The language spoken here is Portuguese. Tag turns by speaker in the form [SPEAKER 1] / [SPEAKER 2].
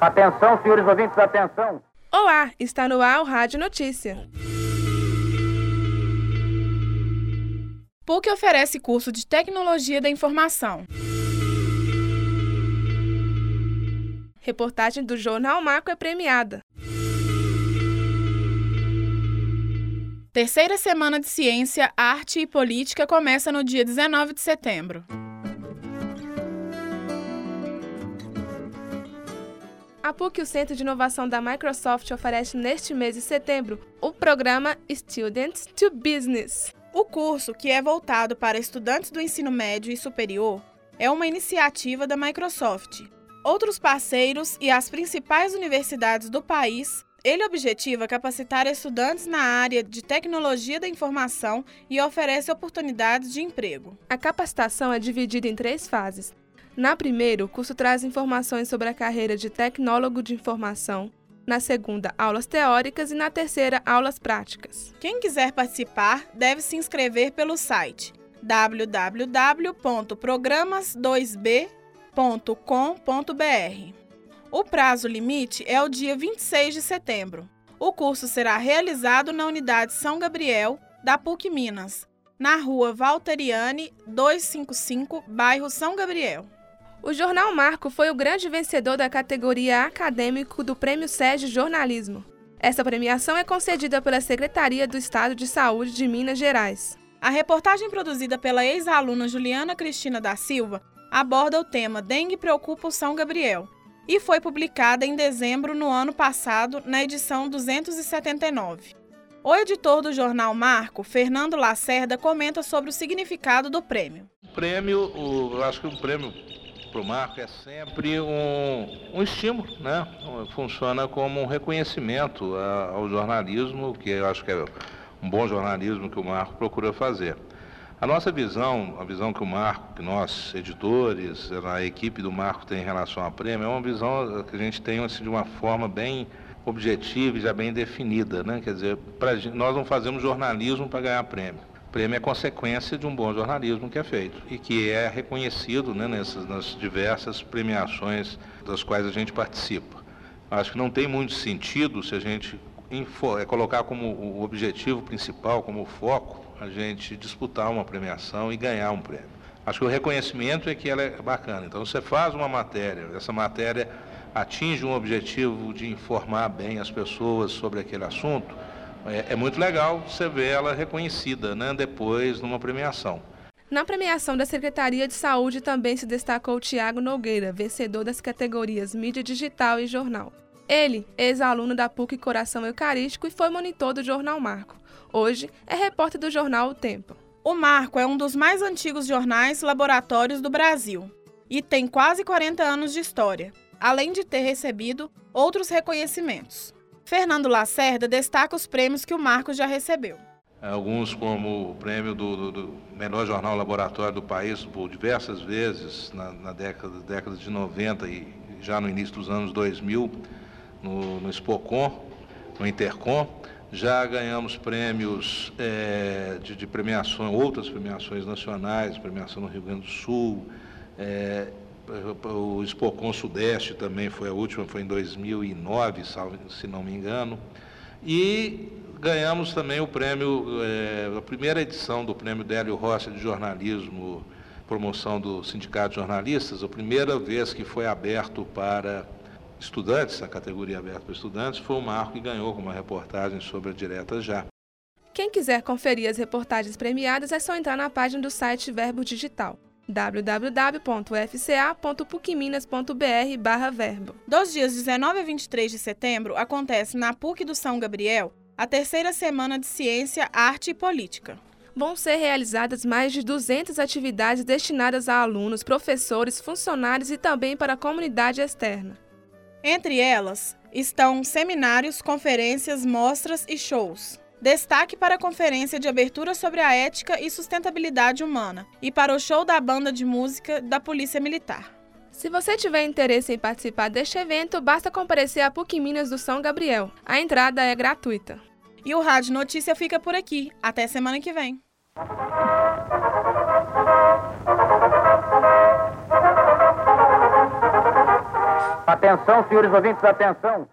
[SPEAKER 1] Atenção, senhores ouvintes, atenção.
[SPEAKER 2] Olá, está no ar o Rádio Notícia. PUC oferece curso de Tecnologia da Informação. Reportagem do Jornal Marco é premiada. Terceira Semana de Ciência, Arte e Política começa no dia 19 de setembro. A PUC, o Centro de Inovação da Microsoft, oferece neste mês de setembro o programa Students to Business. O curso, que é voltado para estudantes do ensino médio e superior, é uma iniciativa da Microsoft. Outros parceiros e as principais universidades do país ele objetiva capacitar estudantes na área de tecnologia da informação e oferece oportunidades de emprego. A capacitação é dividida em três fases. Na primeira, o curso traz informações sobre a carreira de tecnólogo de informação. Na segunda, aulas teóricas e na terceira, aulas práticas. Quem quiser participar deve se inscrever pelo site www.programas2b.com.br. O prazo limite é o dia 26 de setembro. O curso será realizado na unidade São Gabriel, da PUC Minas, na rua Valteriane 255, bairro São Gabriel. O Jornal Marco foi o grande vencedor da categoria acadêmico do Prêmio Sérgio Jornalismo. Essa premiação é concedida pela Secretaria do Estado de Saúde de Minas Gerais. A reportagem produzida pela ex-aluna Juliana Cristina da Silva aborda o tema Dengue preocupa o São Gabriel e foi publicada em dezembro no ano passado, na edição 279. O editor do jornal Marco, Fernando Lacerda, comenta sobre o significado do prêmio.
[SPEAKER 3] O prêmio, eu acho que o prêmio para o Marco é sempre um, um estímulo, né? funciona como um reconhecimento ao jornalismo, que eu acho que é um bom jornalismo que o Marco procura fazer. A nossa visão, a visão que o Marco, que nós, editores, a equipe do Marco tem em relação ao prêmio, é uma visão que a gente tem assim, de uma forma bem objetiva e já bem definida. Né? Quer dizer, pra, nós não fazemos jornalismo para ganhar prêmio prêmio é consequência de um bom jornalismo que é feito e que é reconhecido né, nessas, nas diversas premiações das quais a gente participa. Acho que não tem muito sentido se a gente é colocar como o objetivo principal, como foco, a gente disputar uma premiação e ganhar um prêmio. Acho que o reconhecimento é que ela é bacana. Então você faz uma matéria, essa matéria atinge um objetivo de informar bem as pessoas sobre aquele assunto, é, é muito legal você ver ela reconhecida né, depois numa premiação.
[SPEAKER 2] Na premiação da Secretaria de Saúde também se destacou Tiago Nogueira, vencedor das categorias Mídia Digital e Jornal. Ele, ex-aluno da PUC Coração Eucarístico e foi monitor do Jornal Marco. Hoje é repórter do jornal O Tempo. O Marco é um dos mais antigos jornais laboratórios do Brasil e tem quase 40 anos de história, além de ter recebido outros reconhecimentos. Fernando Lacerda destaca os prêmios que o Marcos já recebeu.
[SPEAKER 3] Alguns como o prêmio do, do, do melhor jornal laboratório do país por diversas vezes na, na década, década de 90 e já no início dos anos 2000 no, no Spocon, no Intercom. Já ganhamos prêmios é, de, de premiações, outras premiações nacionais, premiação no Rio Grande do Sul, é, o Expocon Sudeste também foi a última, foi em 2009, se não me engano. E ganhamos também o prêmio, é, a primeira edição do prêmio Délio Rossi de jornalismo, promoção do Sindicato de Jornalistas, a primeira vez que foi aberto para estudantes, a categoria aberta para estudantes, foi o Marco que ganhou com uma reportagem sobre a Direta Já.
[SPEAKER 2] Quem quiser conferir as reportagens premiadas é só entrar na página do site Verbo Digital www.fca.pucminas.br verbo. Dos dias 19 a 23 de setembro, acontece na PUC do São Gabriel a terceira semana de Ciência, Arte e Política. Vão ser realizadas mais de 200 atividades destinadas a alunos, professores, funcionários e também para a comunidade externa. Entre elas estão seminários, conferências, mostras e shows. Destaque para a conferência de abertura sobre a ética e sustentabilidade humana e para o show da banda de música da Polícia Militar. Se você tiver interesse em participar deste evento, basta comparecer à PUC Minas do São Gabriel. A entrada é gratuita. E o Rádio Notícia fica por aqui. Até semana que vem.
[SPEAKER 1] Atenção, senhores ouvintes, atenção.